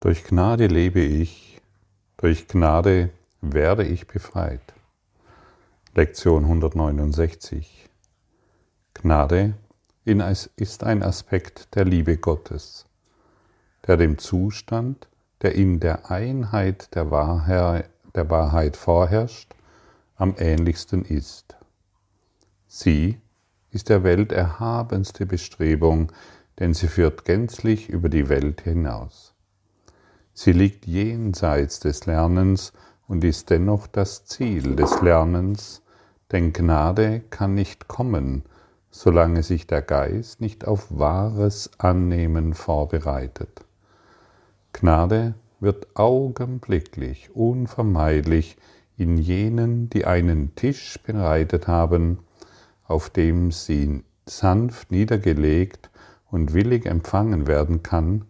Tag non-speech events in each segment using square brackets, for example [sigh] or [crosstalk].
Durch Gnade lebe ich, durch Gnade werde ich befreit. Lektion 169. Gnade ist ein Aspekt der Liebe Gottes, der dem Zustand, der in der Einheit der Wahrheit, vorherrscht, am ähnlichsten ist. Sie ist der Welt erhabenste Bestrebung, denn sie führt gänzlich über die Welt hinaus. Sie liegt jenseits des Lernens und ist dennoch das Ziel des Lernens, denn Gnade kann nicht kommen, solange sich der Geist nicht auf wahres Annehmen vorbereitet. Gnade wird augenblicklich, unvermeidlich in jenen, die einen Tisch bereitet haben, auf dem sie sanft niedergelegt und willig empfangen werden kann,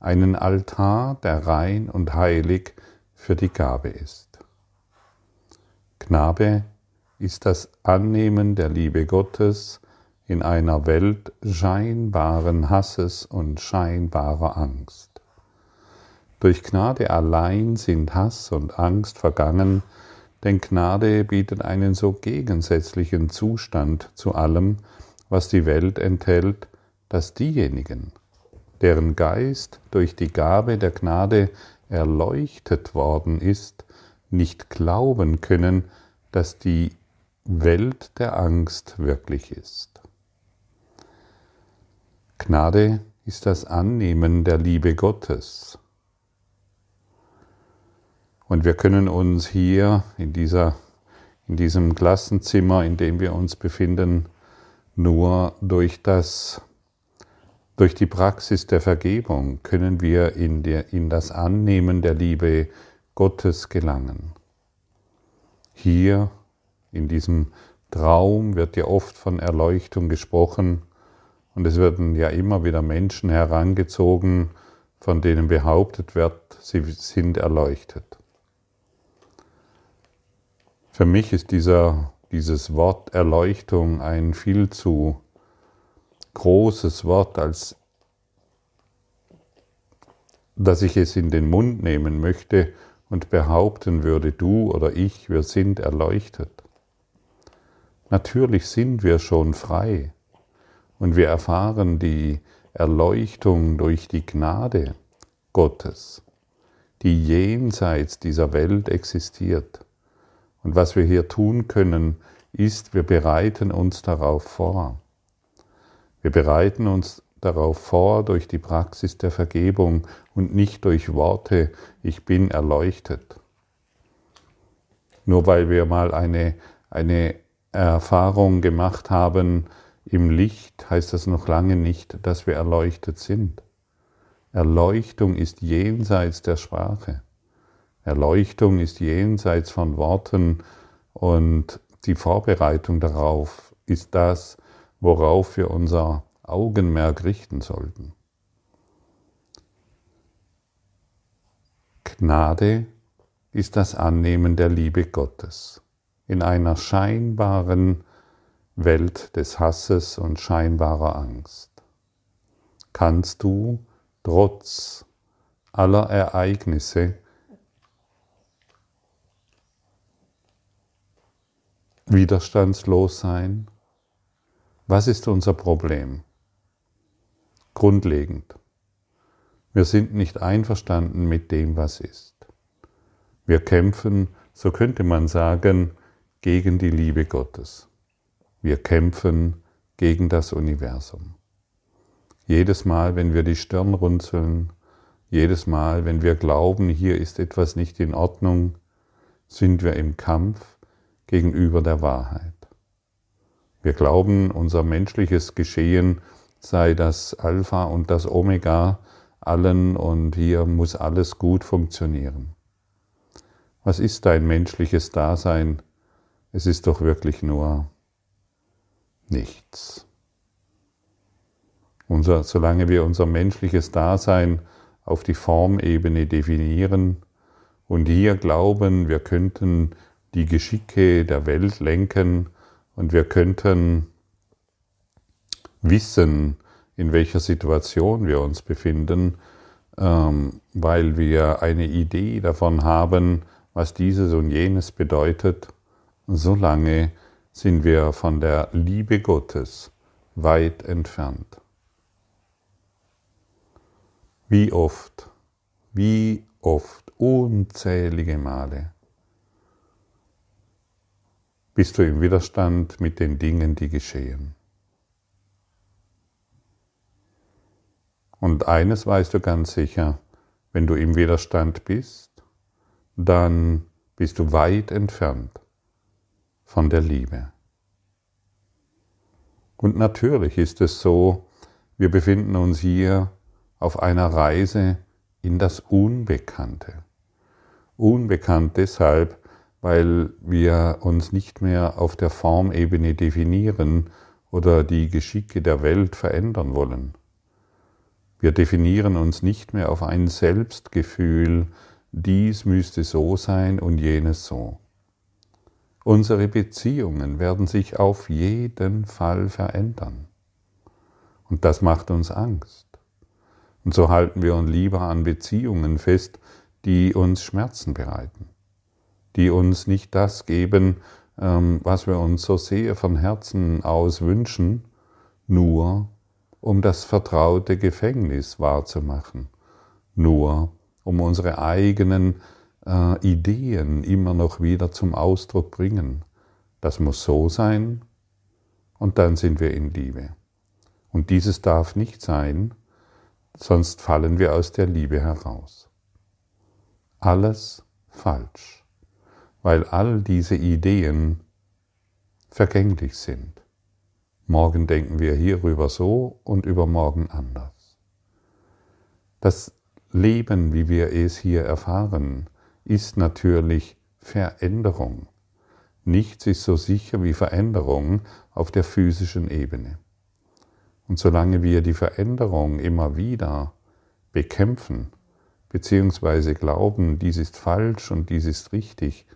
einen Altar, der rein und heilig für die Gabe ist. Knabe ist das Annehmen der Liebe Gottes in einer Welt scheinbaren Hasses und scheinbarer Angst. Durch Gnade allein sind Hass und Angst vergangen, denn Gnade bietet einen so gegensätzlichen Zustand zu allem, was die Welt enthält, dass diejenigen, deren Geist durch die Gabe der Gnade erleuchtet worden ist, nicht glauben können, dass die Welt der Angst wirklich ist. Gnade ist das Annehmen der Liebe Gottes. Und wir können uns hier in, dieser, in diesem Klassenzimmer, in dem wir uns befinden, nur durch das durch die Praxis der Vergebung können wir in, der, in das Annehmen der Liebe Gottes gelangen. Hier in diesem Traum wird ja oft von Erleuchtung gesprochen und es werden ja immer wieder Menschen herangezogen, von denen behauptet wird, sie sind erleuchtet. Für mich ist dieser, dieses Wort Erleuchtung ein viel zu großes Wort, als dass ich es in den Mund nehmen möchte und behaupten würde, du oder ich, wir sind erleuchtet. Natürlich sind wir schon frei und wir erfahren die Erleuchtung durch die Gnade Gottes, die jenseits dieser Welt existiert. Und was wir hier tun können, ist, wir bereiten uns darauf vor. Wir bereiten uns darauf vor durch die Praxis der Vergebung und nicht durch Worte, ich bin erleuchtet. Nur weil wir mal eine, eine Erfahrung gemacht haben im Licht, heißt das noch lange nicht, dass wir erleuchtet sind. Erleuchtung ist jenseits der Sprache. Erleuchtung ist jenseits von Worten und die Vorbereitung darauf ist das, worauf wir unser Augenmerk richten sollten. Gnade ist das Annehmen der Liebe Gottes in einer scheinbaren Welt des Hasses und scheinbarer Angst. Kannst du trotz aller Ereignisse widerstandslos sein? Was ist unser Problem? Grundlegend. Wir sind nicht einverstanden mit dem, was ist. Wir kämpfen, so könnte man sagen, gegen die Liebe Gottes. Wir kämpfen gegen das Universum. Jedes Mal, wenn wir die Stirn runzeln, jedes Mal, wenn wir glauben, hier ist etwas nicht in Ordnung, sind wir im Kampf gegenüber der Wahrheit. Wir glauben, unser menschliches Geschehen sei das Alpha und das Omega allen und hier muss alles gut funktionieren. Was ist dein menschliches Dasein? Es ist doch wirklich nur nichts. Unser, solange wir unser menschliches Dasein auf die Formebene definieren und hier glauben, wir könnten die Geschicke der Welt lenken und wir könnten wissen, in welcher Situation wir uns befinden, ähm, weil wir eine Idee davon haben, was dieses und jenes bedeutet, solange sind wir von der Liebe Gottes weit entfernt. Wie oft, wie oft, unzählige Male bist du im Widerstand mit den Dingen, die geschehen. Und eines weißt du ganz sicher, wenn du im Widerstand bist, dann bist du weit entfernt von der Liebe. Und natürlich ist es so, wir befinden uns hier auf einer Reise in das Unbekannte. Unbekannt deshalb, weil wir uns nicht mehr auf der Formebene definieren oder die Geschicke der Welt verändern wollen. Wir definieren uns nicht mehr auf ein Selbstgefühl, dies müsste so sein und jenes so. Unsere Beziehungen werden sich auf jeden Fall verändern. Und das macht uns Angst. Und so halten wir uns lieber an Beziehungen fest, die uns Schmerzen bereiten, die uns nicht das geben, ähm, was wir uns so sehr von Herzen aus wünschen, nur um das vertraute Gefängnis wahrzumachen, nur um unsere eigenen äh, Ideen immer noch wieder zum Ausdruck bringen. Das muss so sein und dann sind wir in Liebe. Und dieses darf nicht sein, sonst fallen wir aus der Liebe heraus. Alles falsch, weil all diese Ideen vergänglich sind. Morgen denken wir hierüber so und übermorgen anders. Das Leben, wie wir es hier erfahren, ist natürlich Veränderung. Nichts ist so sicher wie Veränderung auf der physischen Ebene. Und solange wir die Veränderung immer wieder bekämpfen, beziehungsweise glauben, dies ist falsch und dies ist richtig,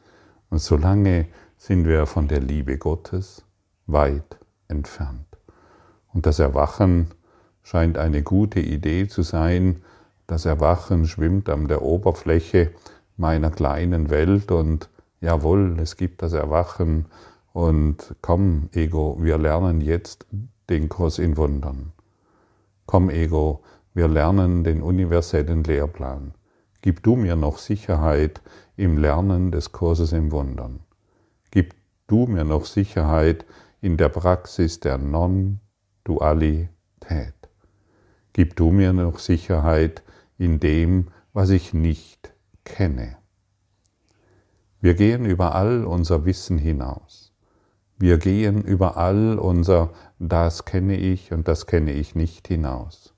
und solange sind wir von der Liebe Gottes weit entfernt. Und das Erwachen scheint eine gute Idee zu sein. Das Erwachen schwimmt an der Oberfläche meiner kleinen Welt und jawohl, es gibt das Erwachen und komm, Ego, wir lernen jetzt den Kurs in Wundern. Komm, Ego, wir lernen den universellen Lehrplan. Gib du mir noch Sicherheit im Lernen des Kurses im Wundern. Gib du mir noch Sicherheit in der Praxis der Non-Dualität. Gib du mir noch Sicherheit in dem, was ich nicht kenne. Wir gehen über all unser Wissen hinaus. Wir gehen über all unser Das kenne ich und das kenne ich nicht hinaus.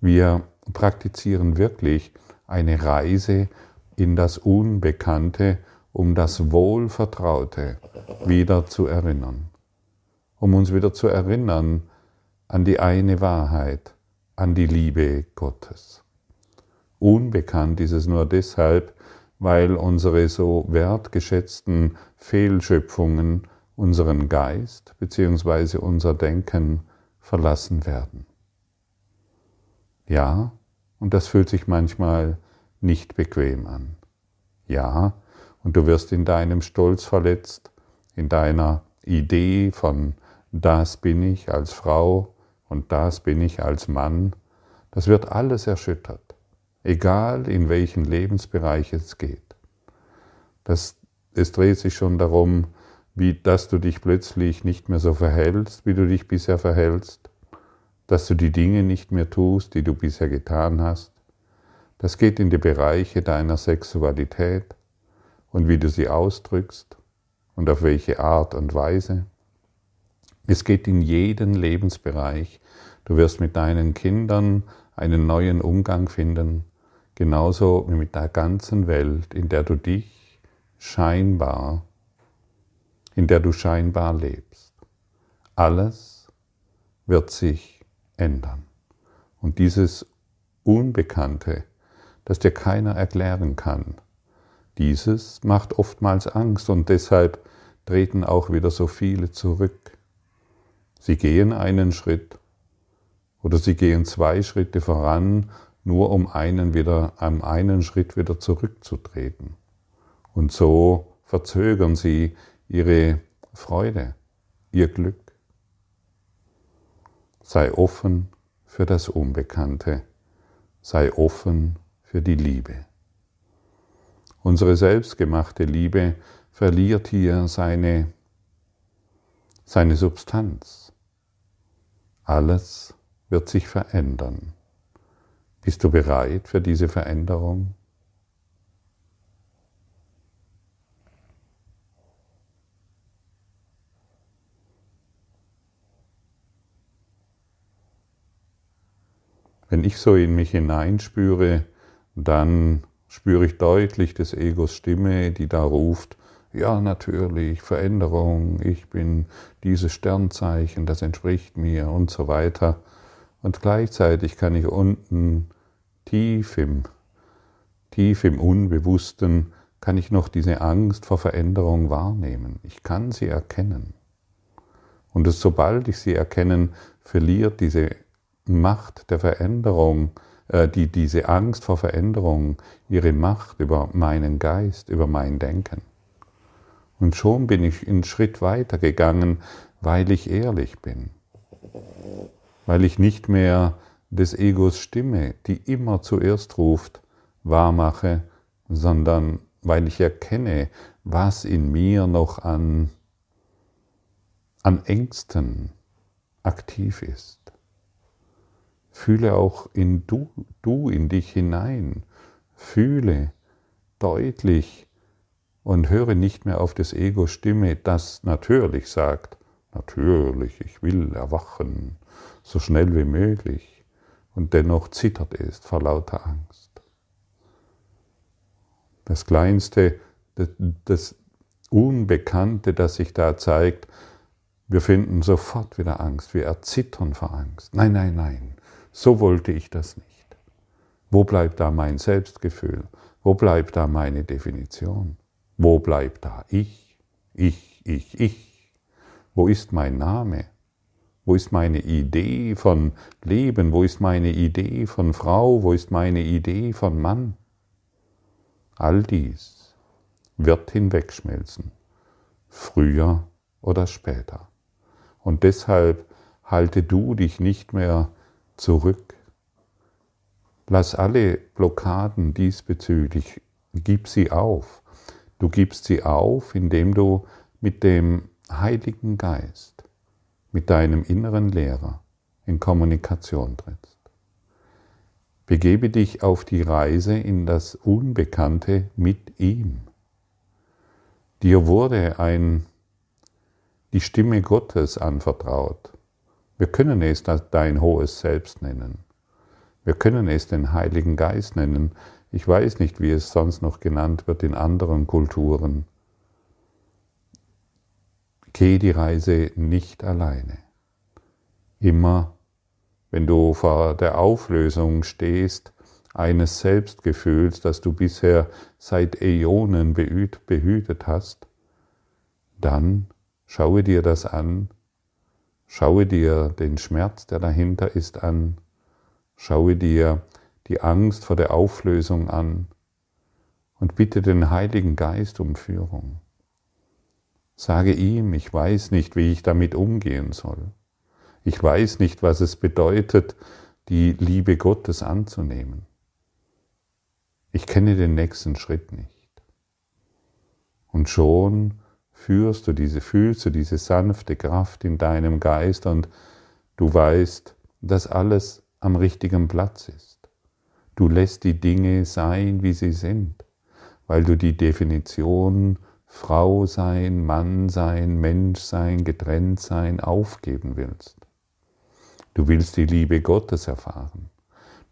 Wir praktizieren wirklich eine Reise in das Unbekannte um das Wohlvertraute wieder zu erinnern, um uns wieder zu erinnern an die eine Wahrheit, an die Liebe Gottes. Unbekannt ist es nur deshalb, weil unsere so wertgeschätzten Fehlschöpfungen unseren Geist bzw. unser Denken verlassen werden. Ja, und das fühlt sich manchmal nicht bequem an. Ja, und du wirst in deinem Stolz verletzt, in deiner Idee von das bin ich als Frau und das bin ich als Mann. Das wird alles erschüttert, egal in welchen Lebensbereich es geht. Das, es dreht sich schon darum, wie, dass du dich plötzlich nicht mehr so verhältst, wie du dich bisher verhältst, dass du die Dinge nicht mehr tust, die du bisher getan hast. Das geht in die Bereiche deiner Sexualität, und wie du sie ausdrückst und auf welche Art und Weise. Es geht in jeden Lebensbereich. Du wirst mit deinen Kindern einen neuen Umgang finden, genauso wie mit der ganzen Welt, in der du dich scheinbar, in der du scheinbar lebst. Alles wird sich ändern. Und dieses Unbekannte, das dir keiner erklären kann, dieses macht oftmals Angst und deshalb treten auch wieder so viele zurück. Sie gehen einen Schritt oder sie gehen zwei Schritte voran, nur um einen wieder, um einen Schritt wieder zurückzutreten. Und so verzögern sie ihre Freude, ihr Glück. Sei offen für das Unbekannte, sei offen für die Liebe. Unsere selbstgemachte Liebe verliert hier seine, seine Substanz. Alles wird sich verändern. Bist du bereit für diese Veränderung? Wenn ich so in mich hineinspüre, dann spüre ich deutlich des Egos Stimme, die da ruft, ja natürlich, Veränderung, ich bin dieses Sternzeichen, das entspricht mir und so weiter. Und gleichzeitig kann ich unten tief im, tief im Unbewussten, kann ich noch diese Angst vor Veränderung wahrnehmen. Ich kann sie erkennen. Und sobald ich sie erkennen, verliert diese Macht der Veränderung, äh, die, diese Angst vor Veränderung, ihre Macht über meinen Geist, über mein Denken. Und schon bin ich einen Schritt weiter gegangen, weil ich ehrlich bin. Weil ich nicht mehr des Egos Stimme, die immer zuerst ruft, wahrmache, sondern weil ich erkenne, was in mir noch an, an Ängsten aktiv ist. Fühle auch in du, du in dich hinein. Fühle deutlich und höre nicht mehr auf das Ego Stimme, das natürlich sagt, natürlich, ich will erwachen, so schnell wie möglich, und dennoch zittert es vor lauter Angst. Das Kleinste, das Unbekannte, das sich da zeigt, wir finden sofort wieder Angst, wir erzittern vor Angst. Nein, nein, nein. So wollte ich das nicht. Wo bleibt da mein Selbstgefühl? Wo bleibt da meine Definition? Wo bleibt da ich? Ich, ich, ich. Wo ist mein Name? Wo ist meine Idee von Leben? Wo ist meine Idee von Frau? Wo ist meine Idee von Mann? All dies wird hinwegschmelzen, früher oder später. Und deshalb halte du dich nicht mehr zurück. Lass alle Blockaden diesbezüglich, gib sie auf. Du gibst sie auf, indem du mit dem Heiligen Geist, mit deinem inneren Lehrer in Kommunikation trittst. Begebe dich auf die Reise in das Unbekannte mit ihm. Dir wurde ein, die Stimme Gottes anvertraut. Wir können es dein hohes Selbst nennen. Wir können es den Heiligen Geist nennen. Ich weiß nicht, wie es sonst noch genannt wird in anderen Kulturen. Geh die Reise nicht alleine. Immer, wenn du vor der Auflösung stehst, eines Selbstgefühls, das du bisher seit Äonen behütet hast, dann schaue dir das an Schaue dir den Schmerz, der dahinter ist, an. Schaue dir die Angst vor der Auflösung an und bitte den Heiligen Geist um Führung. Sage ihm, ich weiß nicht, wie ich damit umgehen soll. Ich weiß nicht, was es bedeutet, die Liebe Gottes anzunehmen. Ich kenne den nächsten Schritt nicht. Und schon führst du diese, fühlst du diese sanfte Kraft in deinem Geist und du weißt, dass alles am richtigen Platz ist. Du lässt die Dinge sein, wie sie sind, weil du die Definition Frau sein, Mann sein, Mensch sein, getrennt sein aufgeben willst. Du willst die Liebe Gottes erfahren.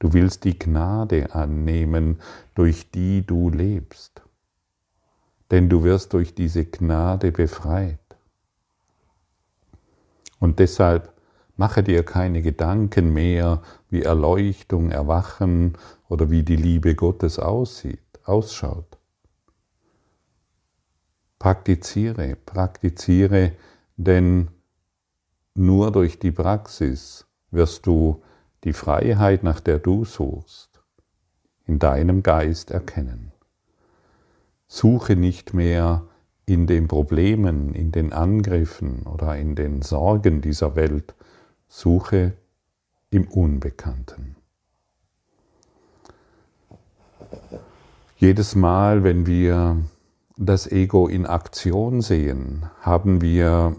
Du willst die Gnade annehmen, durch die du lebst denn du wirst durch diese Gnade befreit. Und deshalb mache dir keine Gedanken mehr, wie Erleuchtung, Erwachen oder wie die Liebe Gottes aussieht, ausschaut. Praktiziere, praktiziere, denn nur durch die Praxis wirst du die Freiheit, nach der du suchst, in deinem Geist erkennen. Suche nicht mehr in den Problemen, in den Angriffen oder in den Sorgen dieser Welt, suche im Unbekannten. Jedes Mal, wenn wir das Ego in Aktion sehen, haben wir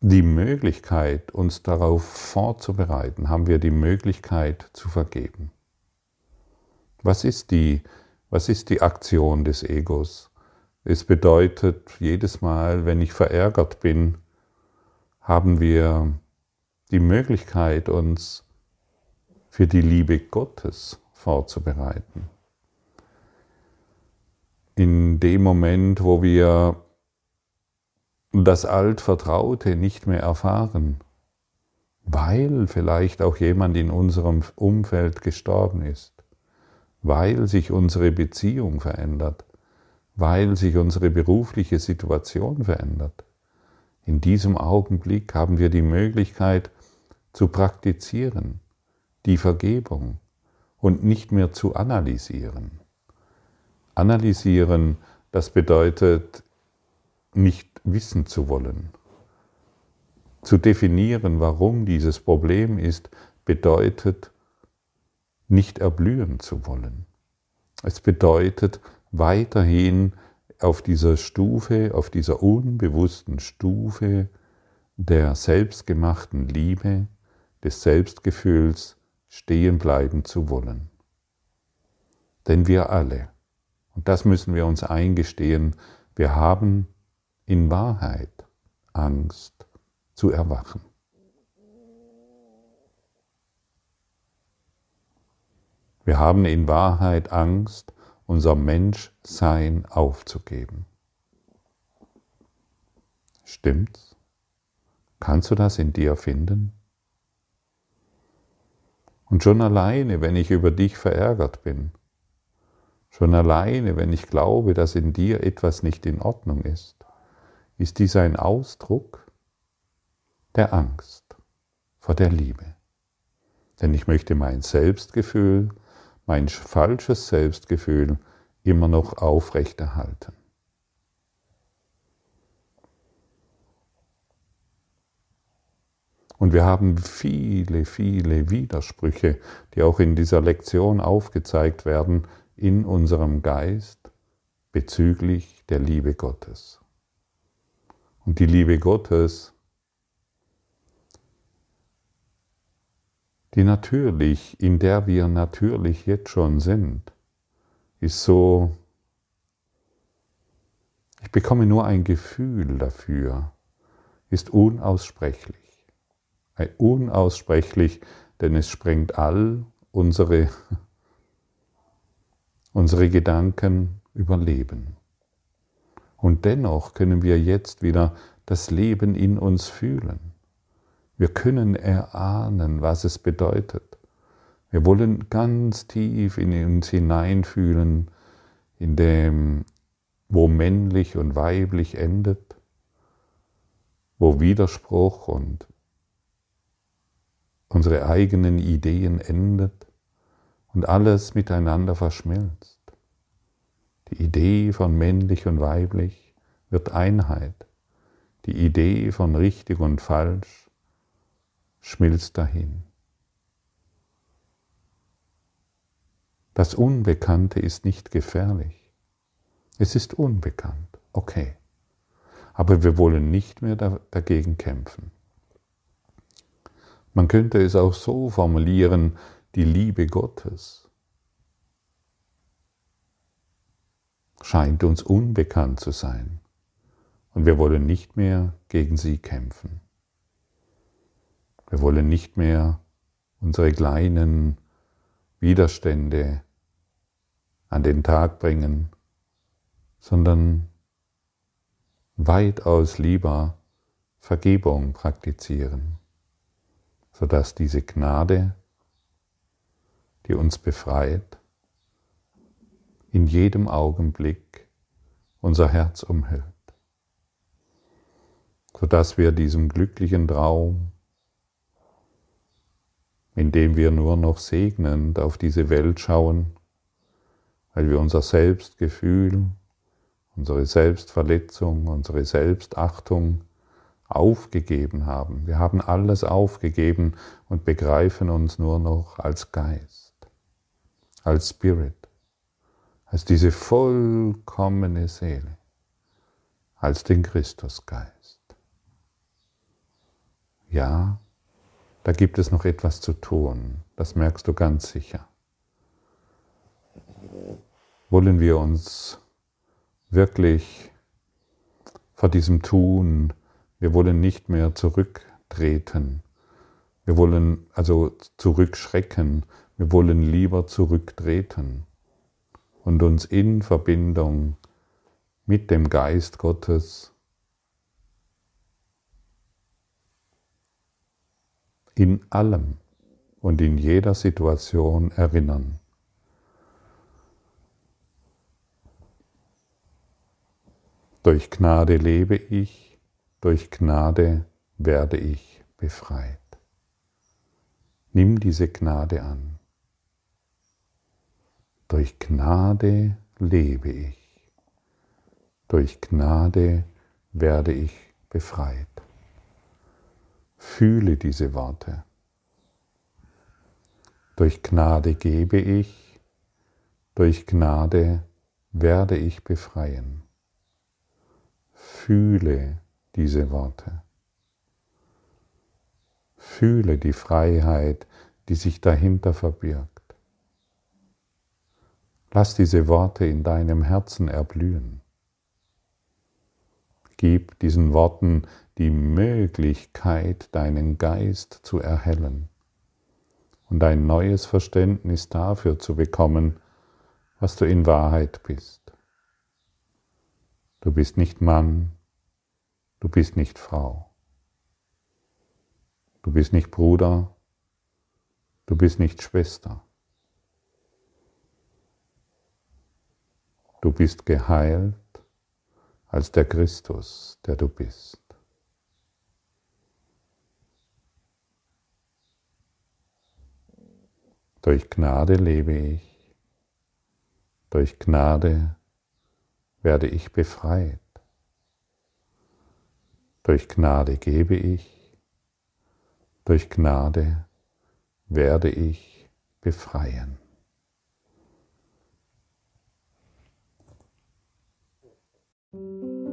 die Möglichkeit, uns darauf vorzubereiten, haben wir die Möglichkeit zu vergeben. Was ist die, was ist die Aktion des Egos? Es bedeutet, jedes Mal, wenn ich verärgert bin, haben wir die Möglichkeit, uns für die Liebe Gottes vorzubereiten. In dem Moment, wo wir das Altvertraute nicht mehr erfahren, weil vielleicht auch jemand in unserem Umfeld gestorben ist, weil sich unsere Beziehung verändert, weil sich unsere berufliche Situation verändert. In diesem Augenblick haben wir die Möglichkeit, zu praktizieren, die Vergebung und nicht mehr zu analysieren. Analysieren, das bedeutet nicht wissen zu wollen. Zu definieren, warum dieses Problem ist, bedeutet nicht erblühen zu wollen. Es bedeutet weiterhin auf dieser Stufe, auf dieser unbewussten Stufe der selbstgemachten Liebe des Selbstgefühls stehen bleiben zu wollen. Denn wir alle, und das müssen wir uns eingestehen, wir haben in Wahrheit Angst zu erwachen. Wir haben in Wahrheit Angst, unser Menschsein aufzugeben. Stimmt's? Kannst du das in dir finden? Und schon alleine, wenn ich über dich verärgert bin, schon alleine, wenn ich glaube, dass in dir etwas nicht in Ordnung ist, ist dies ein Ausdruck der Angst vor der Liebe. Denn ich möchte mein Selbstgefühl, mein falsches Selbstgefühl immer noch aufrechterhalten. Und wir haben viele, viele Widersprüche, die auch in dieser Lektion aufgezeigt werden, in unserem Geist bezüglich der Liebe Gottes. Und die Liebe Gottes, die natürlich, in der wir natürlich jetzt schon sind, ist so, ich bekomme nur ein Gefühl dafür, ist unaussprechlich unaussprechlich, denn es sprengt all unsere, [laughs] unsere Gedanken über Leben. Und dennoch können wir jetzt wieder das Leben in uns fühlen. Wir können erahnen, was es bedeutet. Wir wollen ganz tief in uns hineinfühlen, in dem, wo männlich und weiblich endet, wo Widerspruch und unsere eigenen Ideen endet und alles miteinander verschmilzt. Die Idee von männlich und weiblich wird Einheit. Die Idee von richtig und falsch schmilzt dahin. Das Unbekannte ist nicht gefährlich. Es ist unbekannt, okay. Aber wir wollen nicht mehr dagegen kämpfen. Man könnte es auch so formulieren, die Liebe Gottes scheint uns unbekannt zu sein und wir wollen nicht mehr gegen sie kämpfen. Wir wollen nicht mehr unsere kleinen Widerstände an den Tag bringen, sondern weitaus lieber Vergebung praktizieren sodass diese Gnade, die uns befreit, in jedem Augenblick unser Herz umhüllt,, sodass wir diesem glücklichen Traum indem wir nur noch segnend auf diese Welt schauen, weil wir unser Selbstgefühl, unsere Selbstverletzung, unsere Selbstachtung aufgegeben haben. Wir haben alles aufgegeben und begreifen uns nur noch als Geist, als Spirit, als diese vollkommene Seele, als den Christusgeist. Ja, da gibt es noch etwas zu tun, das merkst du ganz sicher. Wollen wir uns wirklich vor diesem Tun wir wollen nicht mehr zurücktreten. Wir wollen also zurückschrecken. Wir wollen lieber zurücktreten und uns in Verbindung mit dem Geist Gottes in allem und in jeder Situation erinnern. Durch Gnade lebe ich, durch Gnade werde ich befreit. Nimm diese Gnade an. Durch Gnade lebe ich. Durch Gnade werde ich befreit. Fühle diese Worte. Durch Gnade gebe ich, durch Gnade werde ich befreien. Fühle diese Worte. Fühle die Freiheit, die sich dahinter verbirgt. Lass diese Worte in deinem Herzen erblühen. Gib diesen Worten die Möglichkeit, deinen Geist zu erhellen und ein neues Verständnis dafür zu bekommen, was du in Wahrheit bist. Du bist nicht Mann, Du bist nicht Frau. Du bist nicht Bruder. Du bist nicht Schwester. Du bist geheilt als der Christus, der du bist. Durch Gnade lebe ich. Durch Gnade werde ich befreit. Durch Gnade gebe ich. Durch Gnade werde ich befreien. Musik